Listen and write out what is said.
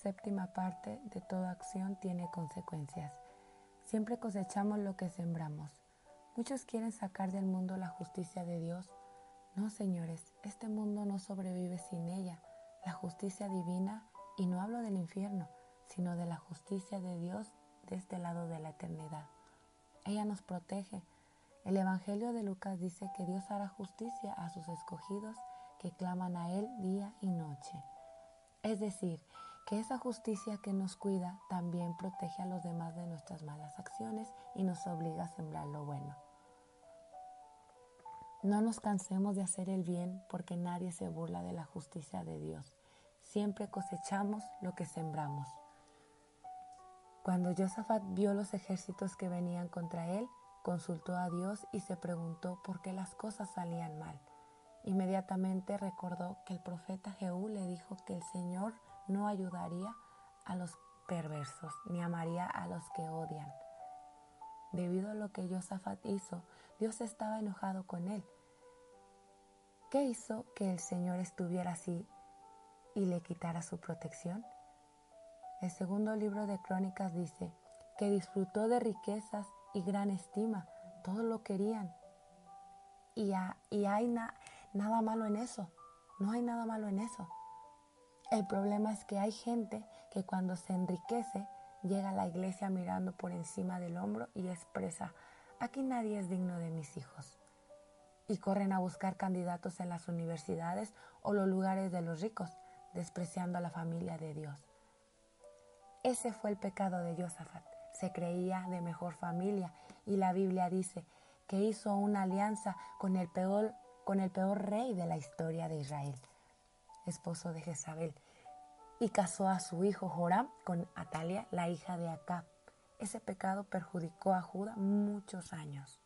séptima parte de toda acción tiene consecuencias. Siempre cosechamos lo que sembramos. Muchos quieren sacar del mundo la justicia de Dios. No, señores, este mundo no sobrevive sin ella. La justicia divina, y no hablo del infierno, sino de la justicia de Dios de este lado de la eternidad. Ella nos protege. El Evangelio de Lucas dice que Dios hará justicia a sus escogidos que claman a Él día y noche. Es decir, que esa justicia que nos cuida también protege a los demás de nuestras malas acciones y nos obliga a sembrar lo bueno. No nos cansemos de hacer el bien porque nadie se burla de la justicia de Dios. Siempre cosechamos lo que sembramos. Cuando Josafat vio los ejércitos que venían contra él, consultó a Dios y se preguntó por qué las cosas salían mal. Inmediatamente recordó que el profeta Jehú le dijo que el Señor no ayudaría a los perversos ni amaría a los que odian. Debido a lo que Josafat hizo, Dios estaba enojado con él. ¿Qué hizo que el Señor estuviera así y le quitara su protección? El segundo libro de Crónicas dice que disfrutó de riquezas y gran estima, todos lo querían. Y, hay nada malo en eso, no hay nada malo en eso. El problema es que hay gente que cuando se enriquece llega a la iglesia mirando por encima del hombro y expresa, aquí nadie es digno de mis hijos. Y corren a buscar candidatos en las universidades o los lugares de los ricos, despreciando a la familia de Dios. Ese fue el pecado de Josafat. Se creía de mejor familia y la Biblia dice que hizo una alianza con el peor, con el peor rey de la historia de Israel esposo de Jezabel, y casó a su hijo Joram con Atalia, la hija de Acab. Ese pecado perjudicó a Judá muchos años.